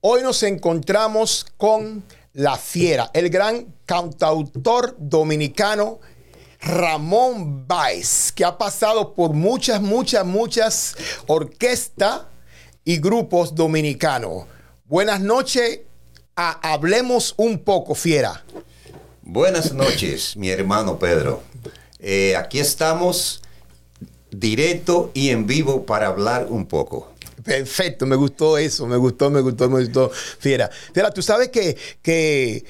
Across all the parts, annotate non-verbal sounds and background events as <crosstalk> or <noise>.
Hoy nos encontramos con La Fiera, el gran cantautor dominicano Ramón Baez, que ha pasado por muchas, muchas, muchas orquestas y grupos dominicanos. Buenas noches, hablemos un poco, Fiera. Buenas noches, mi hermano Pedro. Eh, aquí estamos directo y en vivo para hablar un poco. Perfecto, me gustó eso, me gustó, me gustó, me gustó. Fiera, Fiera, tú sabes que, que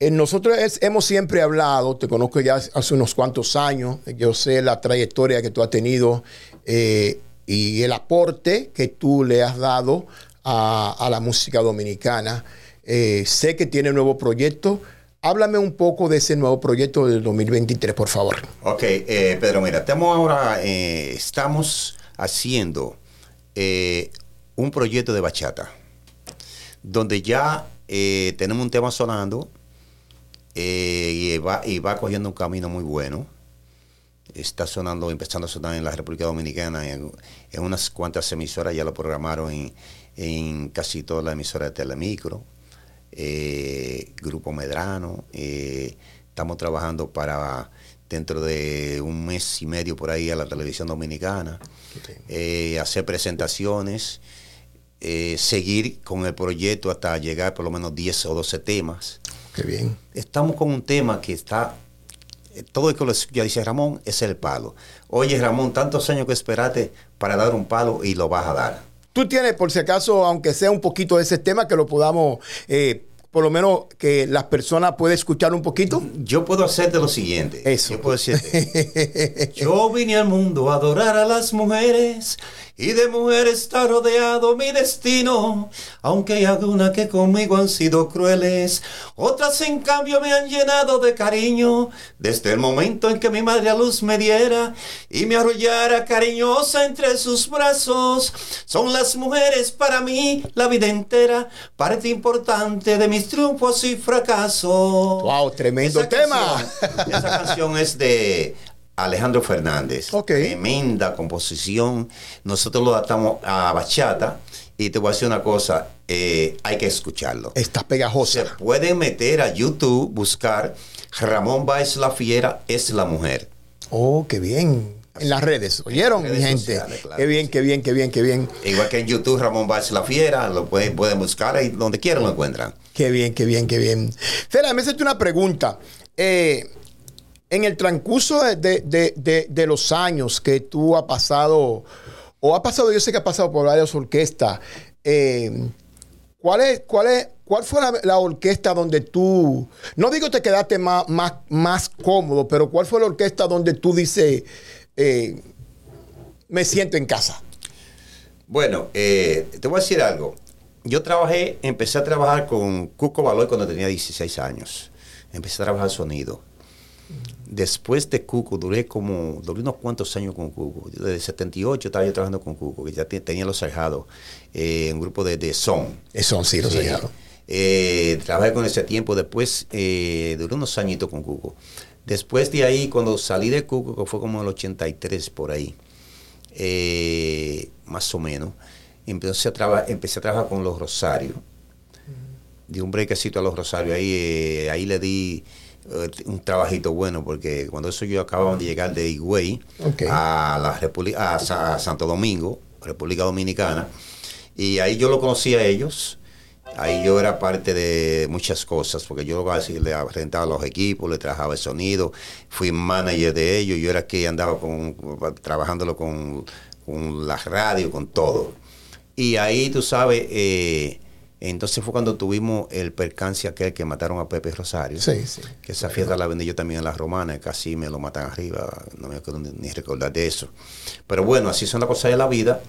eh, nosotros hemos siempre hablado, te conozco ya hace unos cuantos años, yo sé la trayectoria que tú has tenido eh, y el aporte que tú le has dado a, la música dominicana. Eh, sé que tiene nuevo proyecto. Háblame un poco de ese nuevo proyecto del 2023, por favor. Ok, Pedro, mira, estamos ahora, estamos haciendo eh, un proyecto de bachata, donde ya eh, tenemos un tema sonando eh, y, va, y va cogiendo un camino muy bueno. Está sonando, empezando a sonar en la República Dominicana, en, unas cuantas emisoras, ya lo programaron en, en casi todas las emisoras de Telemicro, Grupo Medrano. estamos trabajando para dentro de un mes y medio por ahí a la televisión dominicana, eh, hacer presentaciones, eh, seguir con el proyecto hasta llegar por lo menos 10 o 12 temas. Qué bien. Estamos con un tema que está, eh, todo lo que ya dice Ramón, es el palo. Oye Ramón, tantos años que esperaste para dar un palo y lo vas a dar. Tú tienes, por si acaso, aunque sea un poquito de ese tema, que lo podamos por lo menos que las personas puedan escuchar un poquito? Yo puedo hacerte lo siguiente. Eso. Yo puedo decirte. yo vine al mundo a adorar a las mujeres y de mujer está rodeado mi destino, aunque hay algunas que conmigo han sido crueles, otras en cambio me han llenado de cariño, desde el momento en que mi madre a luz me diera y me arrollara cariñosa entre sus brazos, son las mujeres para mí la vida entera, parte importante de mis triunfos y fracasos. Wow, tremendo tema. esa canción es de Alejandro Fernández. Tremenda composición. Nosotros lo adaptamos a bachata. Y te voy a decir una cosa, eh, hay que escucharlo. Está pegajosa. Se puede meter a YouTube, buscar Ramón Baez La Fiera es la mujer. Oh, qué bien. En las redes, ¿oyeron, mi gente? qué bien, qué bien, qué bien, qué bien. Igual que en YouTube, Ramón Baez La Fiera, lo pueden, pueden buscar ahí donde quieran lo encuentran. Qué bien, qué bien, qué bien. Fera, me hacerte una pregunta. Eh, en el transcurso de, los años que tú has pasado, o ha pasado, yo sé que ha pasado por varias orquestas, eh, ¿cuál, es, cuál, es, ¿cuál fue la, orquesta donde tú, no digo te quedaste más, más, más cómodo, pero cuál fue la orquesta donde tú dices, eh, me siento en casa? Bueno, eh, te voy a decir algo. Yo trabajé, empecé a trabajar con Cuco Baloy cuando tenía 16 años. Empecé a trabajar sonido Después de Cuco, duré como, duré unos cuantos años con Cuco. Desde 78 estaba yo trabajando con Cuco, que ya tenía los cerrados, eh, un grupo de, de son. Son, sí, los cerrados. Eh, trabajé con ese tiempo, después eh, duré unos añitos con Cuco. Después de ahí, cuando salí de Cuco, que fue como el 83 por ahí, eh, más o menos, empecé a, empecé a trabajar con los Rosarios. Di un brequecito a los Rosarios, ahí, ahí le di eh, un trabajito bueno porque cuando eso yo acababa de llegar de Higüey a la República a, Santo Domingo, República Dominicana, y ahí yo lo conocí a ellos. Ahí yo era parte de muchas cosas, porque yo le rentaba los equipos, le trabajaba el sonido, fui manager de ellos, yo era que andaba con, trabajándolo con, con la radio, con todo. Y ahí, tú sabes, eh, entonces fue cuando tuvimos el percance aquel que mataron a Pepe Rosario. Sí, sí. Que esa fiesta la vendí yo también en la romana, casi me lo matan arriba, no me acuerdo ni, recordar de eso. Pero bueno, así son las cosas de la vida.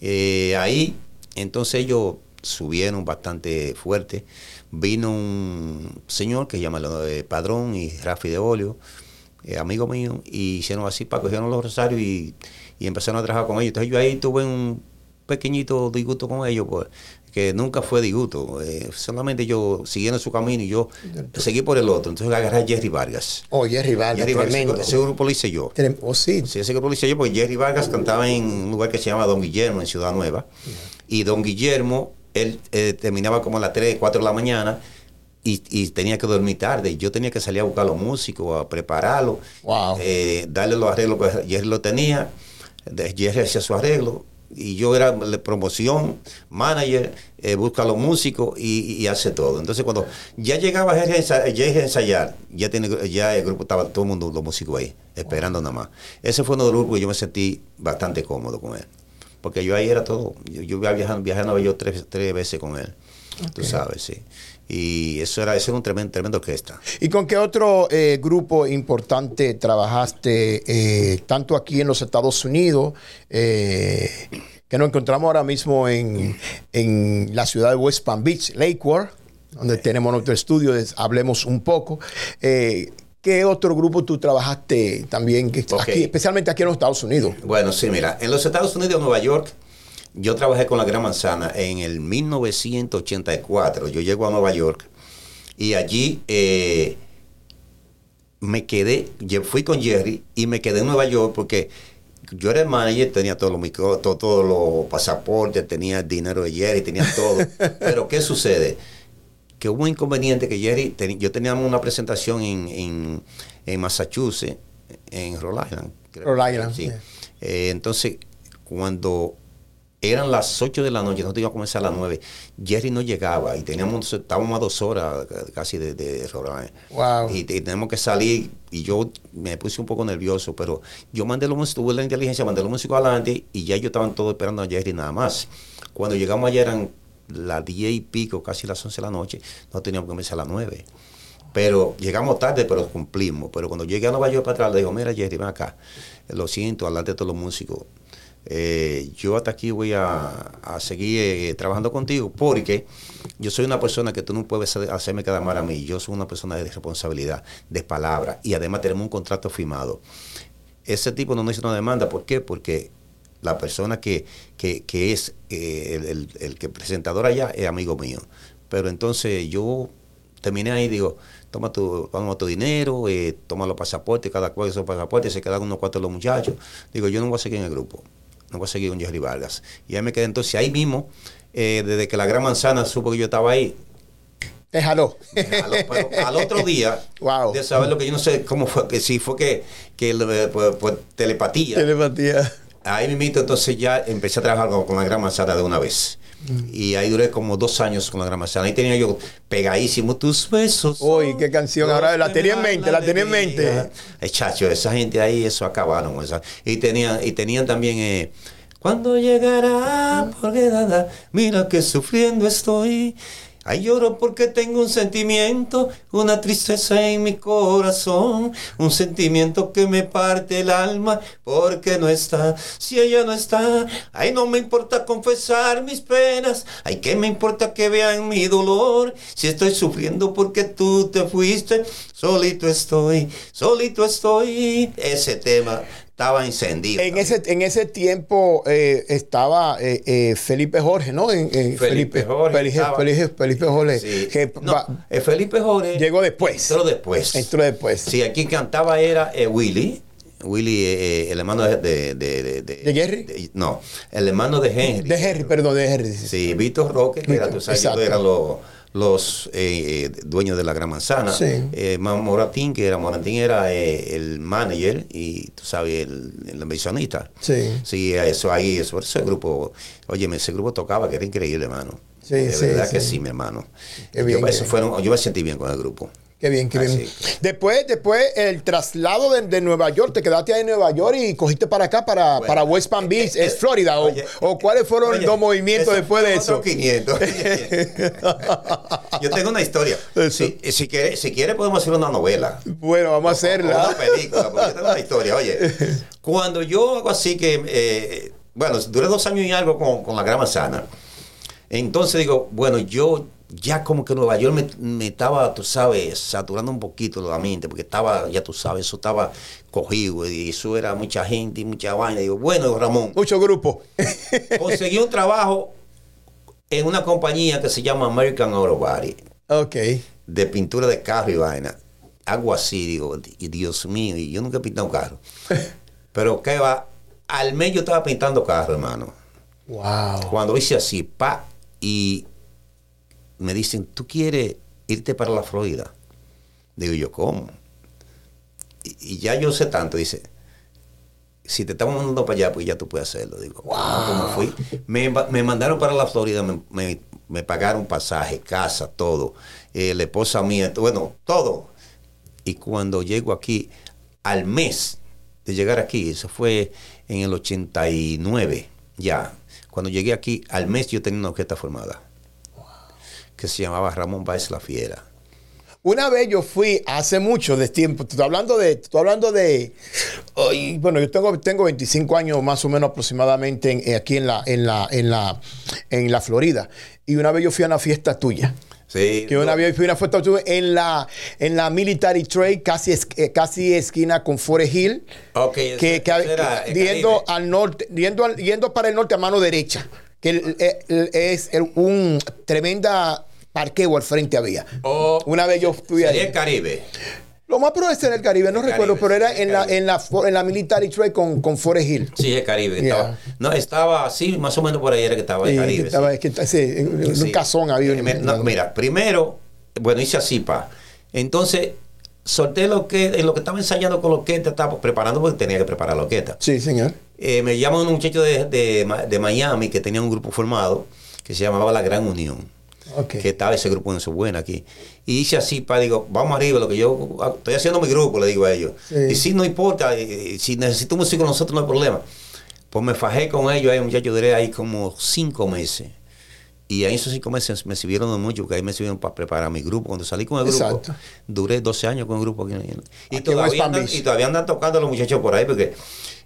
Eh, ahí, entonces ellos subieron bastante fuerte. Vino un señor que se llama de Padrón y Rafi de Olio, eh, amigo mío, y hicieron así, para cogieron los rosarios y, y empezaron a trabajar con ellos. Entonces yo ahí tuve un pequeñito disgusto con ellos, pues que nunca fue disgusto. Eh, solamente yo siguiendo su camino y yo seguí por el otro. Entonces agarré a Jerry Vargas. Oh, Jerry Vargas, tremendo. Ese, grupo lo hice yo. Oh, sí. sí. Ese grupo lo hice yo porque Jerry Vargas cantaba en un lugar que se llama Don Guillermo, en Ciudad Nueva. Y Don Guillermo él eh, terminaba como a las 3, 4 de la mañana y, y tenía que dormir tarde. Yo tenía que salir a buscar a los músicos, a prepararlos, Wow. eh, darle los arreglos que Jerry lo tenía, de- Jerry hacía su arreglo. Y yo era promoción, manager, eh, busca a los músicos y, y hace todo. Entonces cuando ya llegaba a ensa- Jerry a ensayar, ya, tiene, ya el grupo estaba todo el mundo, los músicos ahí, esperando nada más. Ese fue uno de los grupos que yo me sentí bastante cómodo con él. Porque yo ahí era todo. Yo, yo viajando, Nueva York tres, tres veces con él. Tú sabes, sí. Y eso era, eso era un tremendo, tremendo orquesta. ¿Y con qué otro eh, grupo importante trabajaste, eh, tanto aquí en los Estados Unidos, eh, que nos encontramos ahora mismo en, en la ciudad de West Palm Beach, Lakewood, donde tenemos nuestro estudio, Hablemos un poco? ¿Qué otro grupo tú trabajaste también, que- aquí, especialmente aquí en los Estados Unidos? Bueno, sí, mira, en los Estados Unidos, Nueva York, yo trabajé con la Gran Manzana en el 1984. Yo llego a Nueva York y allí eh, me quedé, yo fui con Jerry y me quedé en Nueva York porque yo era el manager, tenía todos los micro- to- todos los pasaportes, tenía el dinero de Jerry, tenía todo. <laughs> Pero ¿qué sucede? que hubo un inconveniente que Jerry, yo teníamos una presentación en, en, en Massachusetts, en Rhode Island. creo. Rhode Island, Sí. yeah. Eh, entonces, cuando eran las 8 de la noche, nosotros íbamos a comenzar a las 9, Jerry no llegaba y teníamos, estábamos a dos horas casi de, de. Wow. Y, te- tenemos que salir y yo me puse un poco nervioso, pero yo mandé los músicos, tuve la inteligencia, mandé los músicos adelante y ya ellos estaban todos esperando a Jerry nada más. Cuando llegamos allá eran las 10 y pico, casi las 11 de la noche, no teníamos que comenzar a las 9. Pero llegamos tarde, pero cumplimos. Pero cuando llegué a Nueva York para atrás, le digo, mira Jerry, ven acá. Lo siento, adelante de todos los músicos. Eh, yo hasta aquí voy a, seguir eh, trabajando contigo porque yo soy una persona que tú no puedes hacer- hacerme quedar mal a mí. Yo soy una persona de responsabilidad, de palabra y además tenemos un contrato firmado. Ese tipo no nos hizo una demanda. ¿Por qué? Porque la persona que, que, que es eh, el, que presentador allá es amigo mío. Pero entonces yo terminé ahí y digo, toma tu, toma tu dinero, eh, toma los pasaportes, cada cual esos pasaportes, se quedan unos cuantos los muchachos. Digo, yo no voy a seguir en el grupo, no voy a seguir con Jerry Vargas. Y ahí me quedé entonces ahí mismo, eh, desde que la Gran Manzana supo que yo estaba ahí, Te jaló. al, pero al otro día <laughs> Wow. de saber lo que yo no sé cómo fue, que si fue que, que eh, por, por telepatía. Telepatía. Ahí mismito entonces ya empecé a trabajar con, con la Gran Manzana de una vez. Mm. Y ahí duré como dos años con la Gran Manzana. Ahí tenía yo pegadísimo tus besos. Uy, qué canción. Ahora la tenía en mente, la tenía en mente. Ay, chacho, esa gente ahí, eso acabaron. esa- Y tenían, y tenían también, eh, cuando llegará, porque nada, mira que sufriendo estoy. Ay, lloro porque tengo un sentimiento, una tristeza en mi corazón, un sentimiento que me parte el alma porque no está. Si ella no está, ay, no me importa confesar mis penas, ay, que me importa que vean mi dolor. Si estoy sufriendo porque tú te fuiste, solito estoy, solito estoy. Ese tema estaba encendido. En ese, en ese tiempo eh, estaba eh, eh, Felipe Jorge, ¿no? En, en Felipe Jorge Felipe, estaba. Felipe- Felipe Jorge. Sí. que No, va- eh, Felipe Jorge llegó después. entró después. Entró después. Sí, aquí cantaba era eh, Willy. Willy, el hermano de... ¿De, de, de, ¿De Jerry? no, el hermano de Henry. De Henry, perdón, de Henry. sí, Víctor Roque, que era, tú sabes, ellos eran los, eh, eh, dueños de la Gran Manzana. Sí. Eh, Moratín, que era Moratín, era eh, el manager y tú sabes, el, el inversionista. Sí. Sí, eso ahí, eso, ese grupo, oye, ese grupo tocaba, que era increíble, hermano. Sí, de sí, verdad sí. que sí, mi hermano. Qué bien, yo, qué eso fueron, yo me sentí bien con el grupo. Qué bien, qué Ah, bien. Después, después el traslado de, de Nueva York, te quedaste ahí en Nueva York y cogiste para acá, para, Bueno, para West Palm Beach, eh, es eh, Florida. o- oye, o, cuáles fueron Oye, los movimientos después de eso? otro 500. <laughs> Yo tengo una historia. Si, si, quiere, si quiere podemos hacer una novela. Bueno, vamos a hacerla. Una película, porque yo tengo una historia. Oye, <laughs> cuando yo hago así que, eh, bueno, duré dos años y algo con, con la Gran Manzana. Entonces digo, bueno, yo ya como que Nueva York me, me estaba, tú sabes, saturando un poquito la mente, porque estaba, ya tú sabes, eso estaba cogido y eso era mucha gente y mucha vaina. Digo, bueno, Ramón, Mucho grupo. <laughs> conseguí un trabajo en una compañía que se llama American Auto Body ok. de pintura de carro y vaina. Algo así, digo, y Dios mío, y yo nunca he pintado un carro. <laughs> Pero que va, al mes yo estaba pintando carro, hermano. Wow. Cuando hice así, pa, y me dicen, ¿tú quieres irte para la Florida? Digo yo, ¿cómo? Y, y ya yo sé tanto, dice, si te estamos mandando para allá, pues ya tú puedes hacerlo. Digo, wow. ¿cómo fui? Me, me mandaron para la Florida, me, me- me pagaron pasaje, casa, todo. Eh, la esposa mía, bueno, todo. Y cuando llego aquí, al mes de llegar aquí, eso fue en el 89, ya. Cuando llegué aquí, al mes yo tenía una orquesta formada. Que se llamaba Ramón Báez La Fiera. Una vez yo fui hace mucho de tiempo, estoy hablando de, estoy hablando de, bueno, yo tengo, tengo 25 años más o menos aproximadamente en- eh, aquí en la, en la, en la, en la Florida. Y una vez yo fui a una fiesta tuya. Sí, Que una no, vez fui a una fiesta tuya en la, en la Military Trade, casi, es- eh, casi esquina con Forest Hill. Ok, que, que- yendo al norte, yendo, yendo para el norte a mano derecha, que el- es un tremenda parqueo al frente había. Oh, Una vez yo sería ahí. el Caribe. Lo más probable es en el Caribe, no El recuerdo, Caribe, pero era en la, en la en la Military Trade con, con Forest Hill. Sí, el Caribe. Yeah. Estaba, no, estaba así, más o menos por ahí era que estaba el Sí, Caribe. estaba- sí. es que sí, en- Sí. un cazón había. Eh, no, mira, primero, bueno, hice así, pa. Entonces, solté lo que, en lo que estaba ensayando con lo que estaba preparando, porque tenía que preparar lo que Sí, señor. Eh, me llama un muchacho de, de, Miami que tenía un grupo formado que se llamaba La Gran Unión. Que estaba ese grupo en su buena aquí. Y hice así, pa, digo, vamos arriba, lo que yo ah, estoy haciendo mi grupo, le digo a ellos. Sí. Y si no importa, eh, si necesito músico con nosotros no hay problema. Pues me fajé con ellos ahí, muchachos, duré ahí como cinco meses. Y ahí esos cinco meses me sirvieron de mucho, que ahí me sirvieron para preparar mi grupo. Cuando salí con el grupo, Exacto. duré 12 años con el grupo aquí. Y, en todavía andan, y todavía andan tocando los muchachos por ahí, porque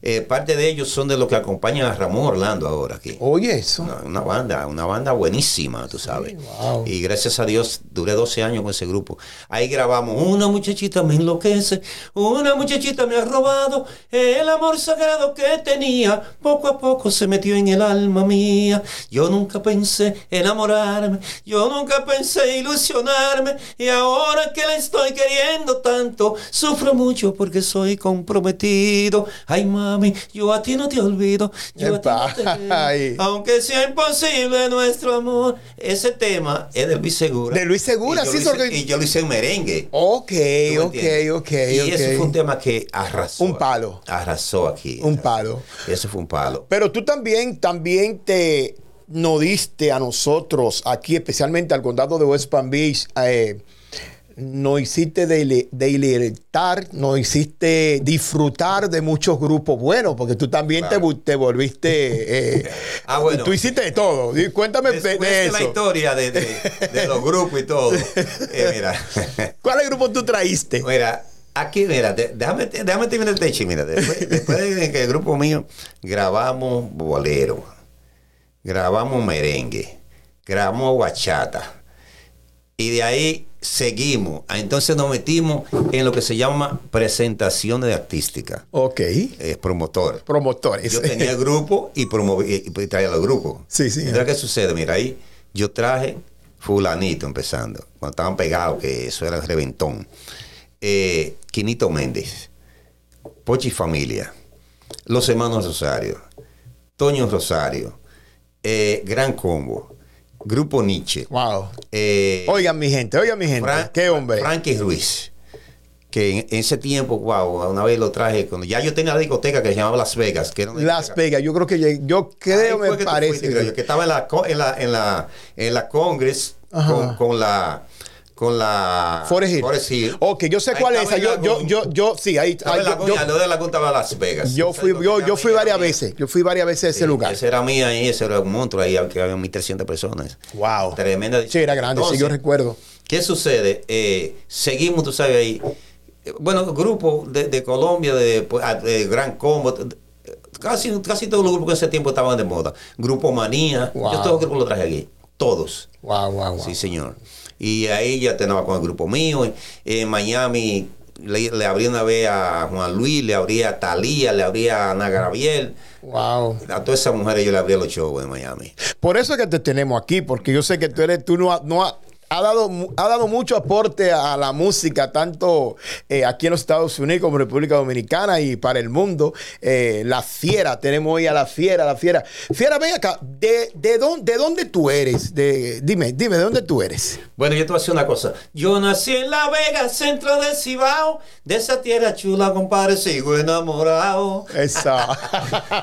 eh, parte de ellos son de los que acompañan a Ramón Orlando ahora aquí. Oye, eso. Una, una banda, una banda buenísima, tú sabes. wow. Y gracias a Dios duré 12 años con ese grupo. Ahí grabamos, una muchachita me enloquece, una muchachita me ha robado el amor sagrado que tenía, poco a poco se metió en el alma mía. Yo nunca pensé enamorarme, yo nunca pensé ilusionarme, y ahora que la estoy queriendo tanto, sufro mucho porque soy comprometido. Ay mami, yo a ti no te olvido, yo a ti no te <laughs> aunque sea imposible nuestro amor. Ese tema es de Luis Segura. De Luis Segura, Y sí, hice- porque- Y yo lo hice en merengue. Ok, ¿Tú me ok, entiendes? ok, Y ok. ese fue un tema que arrasó. Un palo. Arrasó aquí. Un palo. Eso fue un palo. Pero tú también, también te nos diste a nosotros, aquí especialmente al condado de West Palm Beach, eh, nos hiciste dele- deleitar, nos hiciste disfrutar de muchos grupos buenos, porque tú también te, Claro. bu- te volviste... eh, <laughs> Ah, bueno. Tú hiciste de todo. Cuéntame de, Después de de eso. la historia de, de- de los grupos y todo. eh, mira. <laughs> ¿Cuáles grupos tú traíste? Mira, aquí, mira, déjame, déjame terminar el techo. Mira, después, <laughs> después de que el grupo mío grabamos bolero, grabamos merengue, grabamos bachata. Y de ahí seguimos. Ah, Entonces nos metimos en lo que se llama presentaciones artísticas. Ok. Es promotor. Promotores. Yo tenía el grupo y promoví y, y traía los grupos. Sí, sí. Entonces, ¿qué sucede? Mira, ahí yo traje fulanito empezando, cuando estaban pegados, que eso era el reventón. Eh, Quinito Méndez, Pochi Familia, Los Hermanos Rosario, Toño Rosario, eh, Gran Combo, Grupo Nietzsche. Wow. eh, Oigan, mi gente, oigan, mi gente. Fran- Qué hombre. Frankie Ruiz. Que en, ese tiempo, wow, una vez lo traje, cuando ya yo tenía la discoteca que se llamaba Las Vegas. Que era una Las. Vegas, yo creo que yo creo, me que parece. fuiste, creo yo, que estaba en la, en la, en la, en la Congress con la con la Forest Hill. Forest Hill. Ok, yo sé Ahí cuál es esa. Yo, yo, yo, yo, sí, ahí. Ahí yo, de la Lagún estaba Las Vegas. yo fui, yo, yo fui varias veces. Yo fui varias veces a ese Sí, lugar. Esa era mía y ese era un monstruo ahí, que había 1300 personas. Wow. Tremenda. Sí, era grande, sí, yo Entonces, recuerdo. ¿Qué sucede? Eh, seguimos, tú sabes, ahí. Bueno, grupos de, de Colombia, de, pues, ah, de Gran Combo, casi, casi todos los grupos que en ese tiempo estaban de moda. Grupo Manía, Wow. yo todos los grupos los traje aquí, todos. Wow, wow, wow. Sí, señor. Y ahí ya tenía con el grupo mío. En Miami le, le abrí una vez a Juan Luis, le abrí a Talía, le abrí a Ana. Wow. A todas esas mujeres yo le abrí los shows en Miami. Por eso es que te tenemos aquí, porque yo sé que tú eres, tú no, no ha- dado, ha dado mucho aporte a la música, tanto eh, aquí en los Estados Unidos como en República Dominicana y para el mundo. Eh, la Fiera, tenemos hoy a la Fiera, la Fiera. Fiera, ven acá, ¿de, de, dónde, de dónde tú eres? De, dime, dime, ¿de dónde tú eres? Bueno, yo te voy a decir una cosa. Yo nací en La Vega, centro del Cibao, de esa tierra chula, compadre, sigo enamorado. Esa.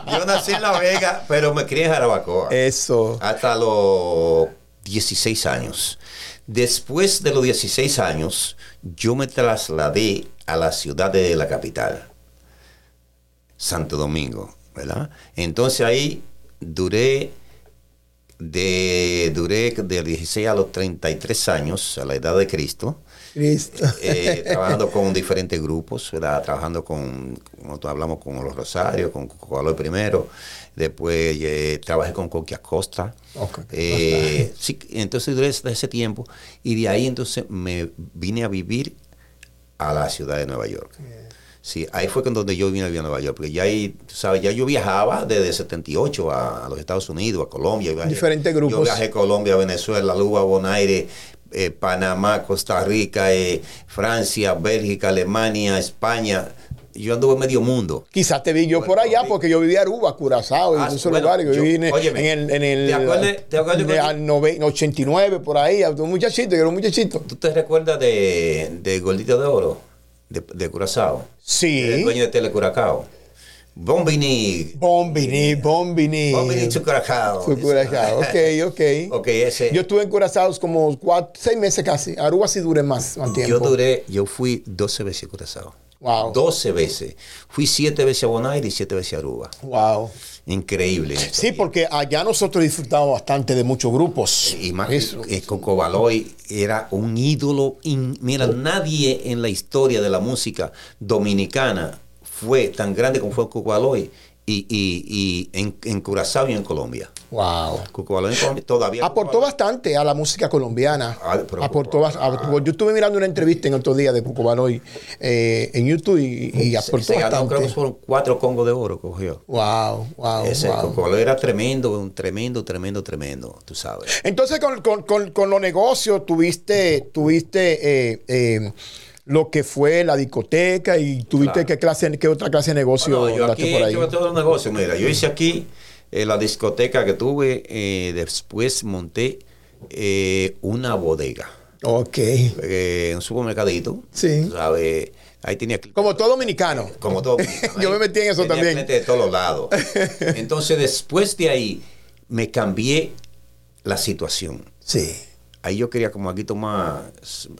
<laughs> yo nací en La Vega, pero me crié en Jarabacoa. Eso. Hasta los 16 años. Después de los 16 años, yo me trasladé a la ciudad de la capital, Santo Domingo, ¿verdad? Entonces ahí duré de duré de 16 a los 33 años, a la edad de Cristo. Cristo. <laughs> Eh, trabajando con diferentes grupos, ¿verdad? trabajando con, como hablamos con los Rosarios, con Coca-Cola primero, después eh, trabajé con Coqui Acosta. Eh, sí, entonces duré ese tiempo y de ahí entonces me vine a vivir a la ciudad de Nueva York. Sí, ahí fue cuando yo vine a vivir a Nueva York, porque ya ahí, sabes, ya yo viajaba desde 78 a, a los Estados Unidos, a Colombia. Diferentes grupos. Yo viajé a Colombia, Venezuela, Luba, Bonaire, eh, Panamá, Costa Rica, eh, Francia, Bélgica, Alemania, España. Yo anduve medio mundo. Quizás te vi yo por allá porque yo vivía en Aruba, Curazao, en ah, esos lugares. Yo, vine en el, en el, ¿Te acuerdas, 89, por ahí, un muchachito, yo era un muchachito. ¿Tú te recuerdas de, de Gordito de Oro, de, de Curazao? Sí. El dueño de Telecuracao. Bombini. Bombini, Bombini. Bombini to Curacao. ok, ok. <laughs> ok, ese. Yo estuve en Curazao como cuatro, seis meses casi. Aruba sí duré más, más tiempo. Yo duré, yo fui 12 veces a Curazao. Wow. 12 veces. Fui siete veces a Bonaire y siete veces a Aruba. Wow. Increíble. Sí, porque allá nosotros disfrutamos bastante de muchos grupos. Y más Eso. que Coco Baloy era un ídolo. mira, nadie en la historia de la música dominicana fue tan grande como fue Cucualoy y, y, y en, en, Curazao y en Colombia. Wow. Cucualoy en Colombia todavía. Aportó bastante a la música colombiana. Ah, aportó bastante. Yo estuve mirando una entrevista en otro día de Cucubaloy eh, en YouTube y, y aportó se, se bastante. Ganó, creo que fueron cuatro congos de oro cogió. Wow, wow. Ese wow. era tremendo, un tremendo, tremendo, tremendo, tú sabes. Entonces, con, con, con, con los negocios, tuviste, tuviste eh, eh, lo que fue la discoteca y tuviste qué clase, qué otra clase de negocio no, yo aquí por ahí. Yo todo negocio, mira, yo hice aquí eh, la discoteca que tuve, eh, después monté eh, una bodega. Ok. un supermercadito. Sí. ¿Sabes? Ahí tenía Como todo dominicano. Como todo dominicano. <laughs> yo me metí en eso tenía también. Gente de todos lados. <laughs> Entonces, después de ahí, me cambié la situación. Sí ahí yo quería como aquí más,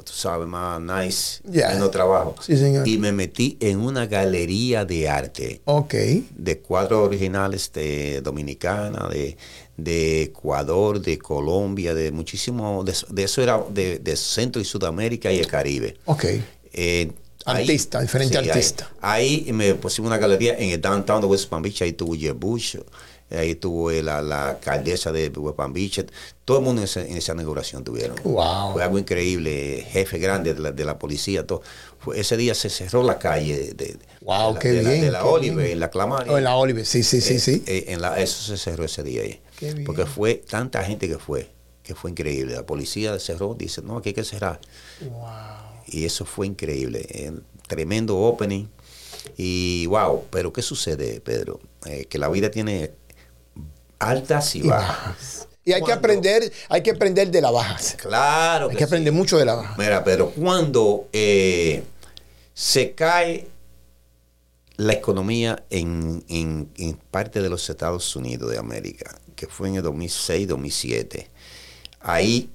tú sabes, más nice, yeah. menos trabajo. Sí, señor. Y me metí en una galería de arte. Ok. De cuadros originales de Dominicana, de, de Ecuador, de Colombia, de muchísimo, de, eso era de, de, Centro y Sudamérica y el Caribe. Ok. Eh, artista, ahí, diferente sí, artista. Ahí, ahí, me pusimos una galería en el downtown de West Palm Beach, ahí tuvo Bush, ahí tuvo la, la alcaldesa de Palm Beach, todo el mundo en esa, en esa inauguración tuvieron. Wow. Fue algo increíble, jefe grande de la, de la policía, todo. Fue, ese día se cerró la calle de, wow, de la, qué de bien, la, de la Olive, en la Clamaria. Oh, en la Olive, sí, sí, sí, eh, sí. Eh, en la, eso se cerró ese día ahí. Qué bien. Porque fue tanta gente que fue, que fue increíble. La policía cerró, dice, no, aquí hay que cerrar. Wow. Y eso fue increíble. Eh, tremendo opening. Y wow, pero ¿qué sucede, Pedro? Eh, que la vida tiene altas y, y bajas. Y hay Cuando, que aprender, hay que aprender de las bajas. Claro. Hay que, que aprender sí. mucho de las bajas. Mira, pero cuando eh, se cae la economía en, en, en, parte de los Estados Unidos de América, que fue en el 2006-2007, ahí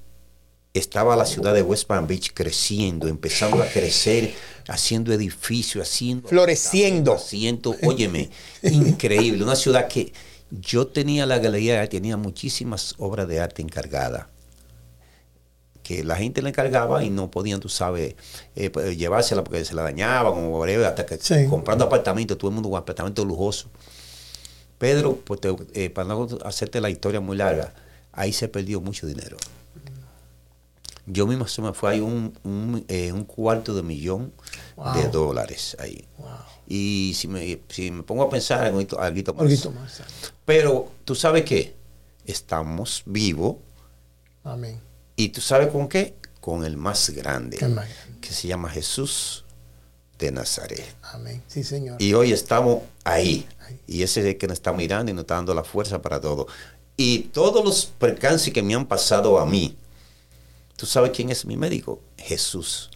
estaba la ciudad de West Palm Beach creciendo, empezando a crecer, haciendo edificios, haciendo... Floreciendo. Haciendo, óyeme, increíble. Una ciudad que yo tenía la galería, tenía muchísimas obras de arte encargadas. Que la gente la encargaba y no podían, tú sabes, eh, llevársela porque se la dañaban o whatever, hasta que sí. comprando apartamentos, todo el mundo con apartamentos lujosos. Pedro, pues te, eh, para no hacerte la historia muy larga, ahí se perdió mucho dinero. Yo mismo se me fue ahí un, un, eh, un cuarto de millón wow. de dólares ahí. Wow. Y si me, si me pongo a pensar algo, algo más. Algo más. Pero tú sabes qué, estamos vivos. Amén. Y tú sabes con qué, con el más grande, El más grande. que se llama Jesús de Nazaret. Amén. Sí, Señor. Y hoy estamos ahí. Ahí. Y ese es el que nos está mirando y nos está dando la fuerza para todo. Y todos los percances que me han pasado a mí, ¿tú sabes quién es mi médico? Jesús.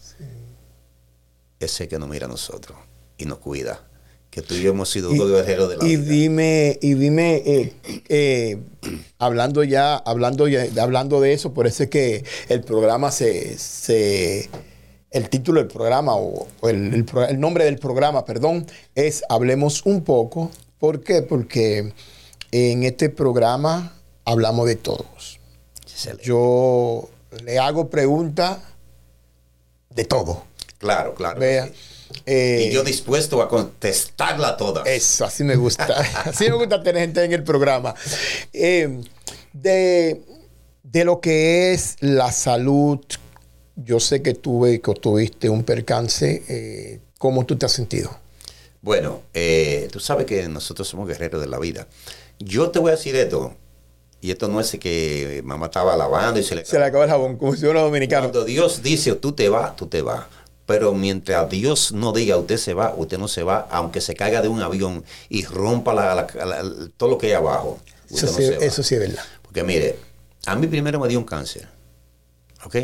Ese que nos mira a nosotros y nos cuida. Que tú y yo hemos sido dos guerreros de la y vida. dime, y dime, eh, eh, hablando ya, hablando ya, hablando de eso, por eso es que el programa se, se el título del programa o, o el, el pro- el nombre del programa, perdón, es Hablemos un poco. ¿Por qué? Porque en este programa hablamos de todos. Yo le hago preguntas de todo. claro, claro. Vea. sí. Eh, y yo dispuesto a contestarla toda. Eso, así me gusta. <laughs> así me gusta tener gente en el programa. Eh, de, de lo que es la salud, yo sé que tuve que tuviste un percance. eh, ¿Cómo tú te has sentido? Bueno, tú sabes que nosotros somos guerreros de la vida. Yo te voy a decir esto, y esto no es que mamá estaba lavando y se le Se le acabó el jabón, como si fuera dominicano. Cuando Dios dice tú te vas, tú te vas. Pero mientras Dios no diga usted se va, usted no se va, aunque se caiga de un avión y rompa la- la- la- todo lo que hay abajo. Usted Eso, no sí, se va. eso sí es verdad. Porque mire, a mí primero me dio un cáncer. ¿Ok?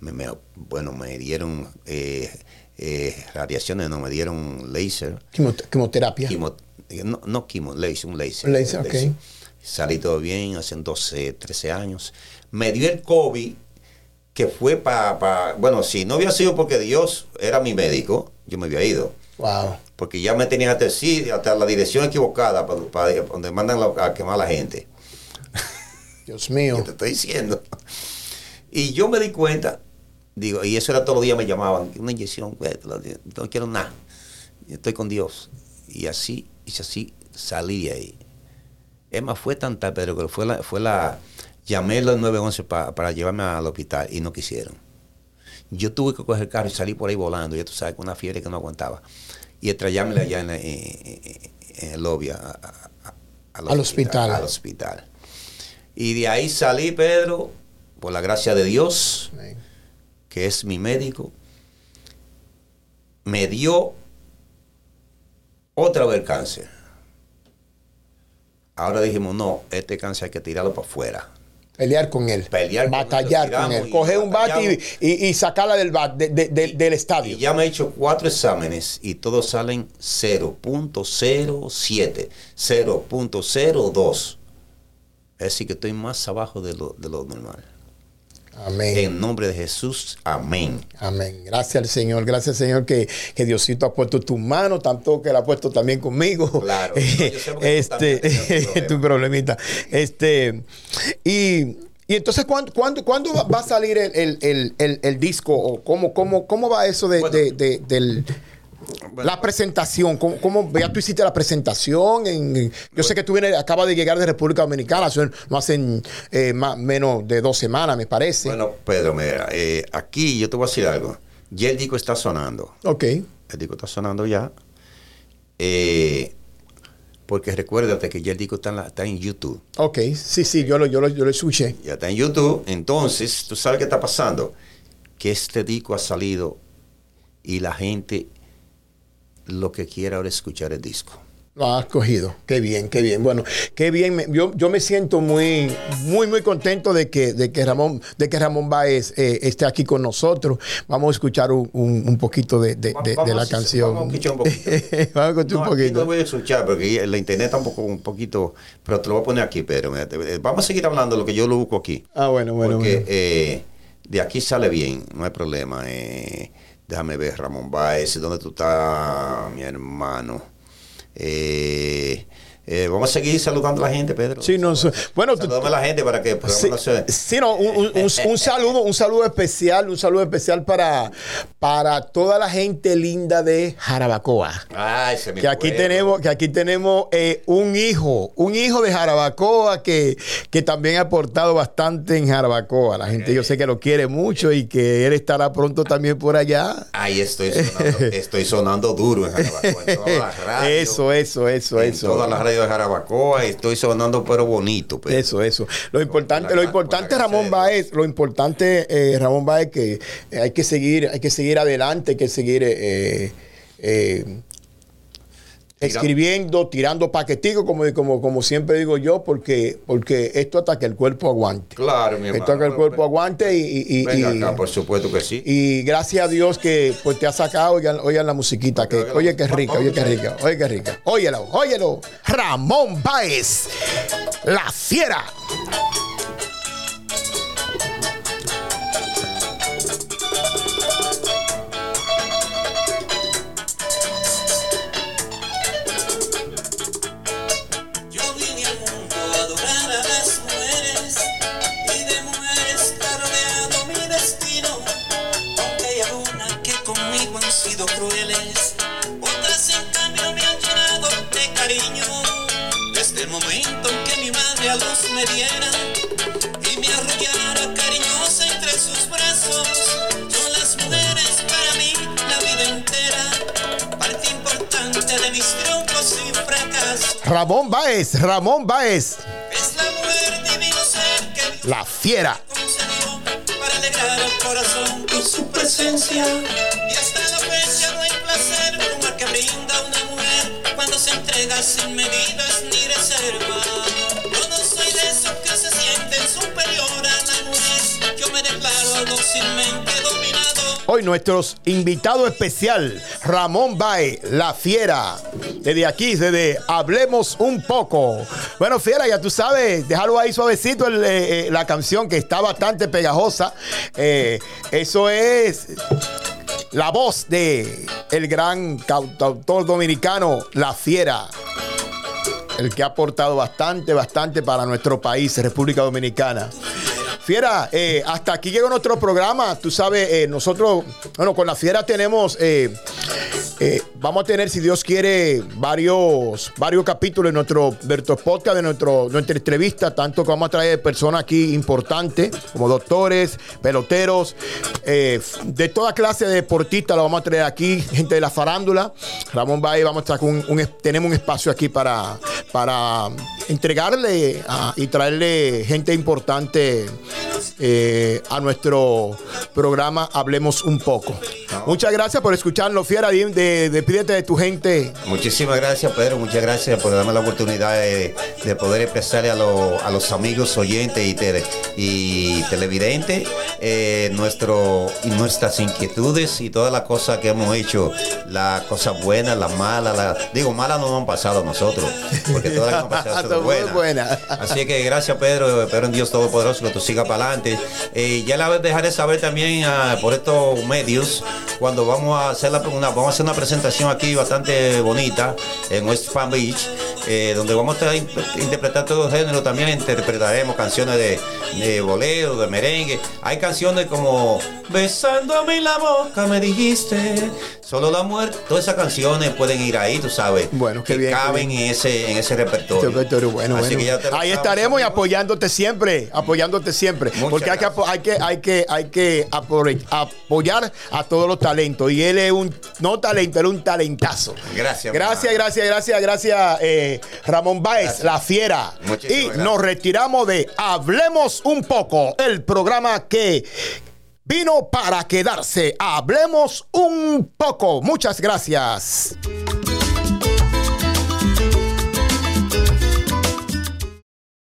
Me- me- bueno, me dieron eh, eh, radiaciones, no me dieron láser. Quimioterapia. Quimo- no, no quimo, láser, un láser. Láser, ok. Salí todo bien hace 12, 13 años. Me dio el COVID, que fue para... bueno, si no había sido porque Dios era mi médico, yo me había ido. Wow. Porque ya me tenían hasta, sitio, hasta la dirección equivocada, para, para- donde mandan a quemar a la gente. Dios mío. <laughs> te estoy diciendo. Y yo me di cuenta, digo, y eso era todos los días me llamaban, una inyección, no quiero nada, estoy con Dios. Y así, y así salí de ahí. Es más, fue tan tal, Pedro, que fue la, fue la, llamé al 911 pa- para llevarme al hospital y no quisieron. Yo tuve que coger el carro y salir por ahí volando, ya tú sabes, con una fiebre que no aguantaba. Y estrellarme allá en, la- en- en- en el lobby a- a- a- Al hospital. Al hospital. Y de ahí salí, Pedro, por la gracia de Dios, que es mi médico, me dio otra vez el cáncer. Ahora dijimos, no, este cáncer hay que tirarlo para afuera. Pelear con él. Pelear con él, Batallar con él. Coger un bat y, y- y sacarla del bat, de- de- de- del estadio. Y ya me he hecho cuatro exámenes y todos salen 0.07, 0.02. Es decir, que estoy más abajo de lo, de lo normal. Amén. En nombre de Jesús, amén. Amén. Gracias al Señor. Gracias al Señor que, que Diosito ha puesto tu mano, tanto que la ha puesto también conmigo. Claro. <laughs> No, también tenías este, <laughs> problema. tu problemita. Este, y, y entonces, ¿cuándo, cuándo, cuándo va, a salir el, el- el- el- el disco? ¿O cómo, cómo, cómo va eso de, Bueno. de- de- del- Bueno. la presentación? ¿Cómo, cómo- ya tú hiciste la presentación? En, yo sé que tú vienes, acabas de llegar de República Dominicana, no hacen eh, más, menos de dos semanas, me parece. Bueno, Pedro, mira, eh, aquí yo te voy a decir algo. Ya el disco está sonando. ok. El disco está sonando ya. Eh, porque recuérdate que ya el disco está en, la- está en YouTube. Ok, sí, sí, yo lo, yo lo, yo lo escuché. Ya está en YouTube. Entonces, ¿tú sabes qué está pasando? Que este disco ha salido y la gente lo que quiere ahora es escuchar el disco. Lo has cogido. Qué bien, qué bien. Bueno, qué bien. Yo, yo me siento muy, muy, muy contento de que, de que Ramón, de que Ramón Baez eh, esté aquí con nosotros. Vamos a escuchar un, un- un poquito de, de- de- Vamos de la canción. <laughs> vamos a escuchar un poquito. vamos a escuchar No, un aquí poquito. no voy a escuchar porque la internet está un poco, un poquito, pero te lo voy a poner aquí, Pedro. Te- Vamos a seguir hablando de lo que yo lo busco aquí. Ah, bueno, bueno, porque bueno. eh, de aquí sale bien, no hay problema. eh, déjame ver, Ramón Baez, ¿dónde tú estás, mi hermano? Eh, eh, vamos a seguir saludando a la gente, Pedro. Sí, no, bueno, Saludame a la gente para que Sí, no se... sí, no, un, un- un- saludo, un saludo especial, un saludo especial para, para toda la gente linda de Jarabacoa. Ay, se me que aquí tenemos, que aquí tenemos eh, un hijo, un hijo de Jarabacoa que, que también ha aportado bastante en Jarabacoa. La gente yo sé que lo quiere mucho y que él estará pronto también por allá. Ay, estoy sonando, estoy sonando duro en Jarabacoa, <laughs> en todas las radios. Eso, eso, eso, en eso. todas las radios radio de Jarabacoa y estoy sonando pero bonito. Pero, eso, eso. Lo importante, lo importante, Ramón Baez, lo importante, eh, Ramón Baez, que hay que seguir, hay que seguir adelante, hay que seguir eh, eh, escribiendo, tirando paqueticos, como, como, como siempre digo yo, porque, porque esto hasta que el cuerpo aguante. Claro, mi hermano. Esto hasta que el cuerpo aguante y... y, Venga y- acá, por supuesto que sí. y gracias a Dios que pues te ha sacado, oigan, oigan la musiquita, que, oye que rica, oye que rica, oye que rica. Óyelo, óyelo. Ramón Baez, la fiera. Ramón Baez, Ramón Baez, Es la mujer divino ser que la fiera. para alegrar el corazón con su presencia. Y hasta la fecha no hay placer como el que brinda una mujer cuando se entrega sin medidas ni reserva. Hoy nuestros invitado especial, Ramón Baez, la fiera. Desde aquí, desde Hablemos un poco. Bueno, fiera, ya tú sabes, déjalo ahí suavecito eh, eh, la canción que está bastante pegajosa. Eh, eso es la voz de el gran cantautor dominicano, La Fiera. El que ha aportado bastante, bastante para nuestro país, República Dominicana. Fiera, eh, hasta aquí llegó nuestro programa. Tú sabes, eh, nosotros, bueno, con la Fiera tenemos, eh, eh, vamos a tener, si Dios quiere, varios, varios capítulos de nuestro, de nuestro podcast, de nuestro, nuestra entrevista, tanto que vamos a traer personas aquí importantes, como doctores, peloteros, eh, de toda clase de deportistas, lo vamos a traer aquí, gente de la farándula. Ramón Valle, vamos a estar con un, tenemos un espacio aquí para, para entregarle a- y traerle gente importante eh, a nuestro programa Hablemos un poco. Muchas gracias por escucharnos, Fiera. Di- De, despídete de tu gente. Muchísimas gracias, Pedro. Muchas gracias por darme la oportunidad de, de poder expresarle a, lo- a los amigos oyentes y, tele- y televidentes eh, nuestro, y nuestras inquietudes y todas las cosas que hemos hecho, las cosas buenas, las malas. las- digo, malas no nos han pasado a nosotros, porque todas las que <laughs> pasado buenas. buena. Así que gracias, Pedro. Espero en Dios Todopoderoso que tú sigas para adelante. Eh, ya la dejaré saber también ah, por estos medios cuando vamos a hacer la, una, vamos a hacer una presentación aquí bastante bonita en West Palm Beach, eh, donde vamos a interpretar todo género. También interpretaremos canciones de, de bolero, de merengue. Hay canciones como Besándome la boca me dijiste, solo la muerte. Todas esas canciones pueden ir ahí, tú sabes. Bueno, qué que bien, caben en ese, en ese repertorio. Este repertorio, bueno, Así bueno. que ya te lo Ahí estaremos y apoyándote siempre, apoyándote siempre. Muchas porque hay que, hay que, hay que, hay que apoyar a todos los talentos. Y él es un, no talento, él es un talentazo. Gracias, Gracias, gracias, gracias, gracias, eh, Ramón Gracias. la fiera. Y gracias. nos retiramos de Hablemos un poco, el programa que vino para quedarse. Hablemos un poco. Muchas gracias.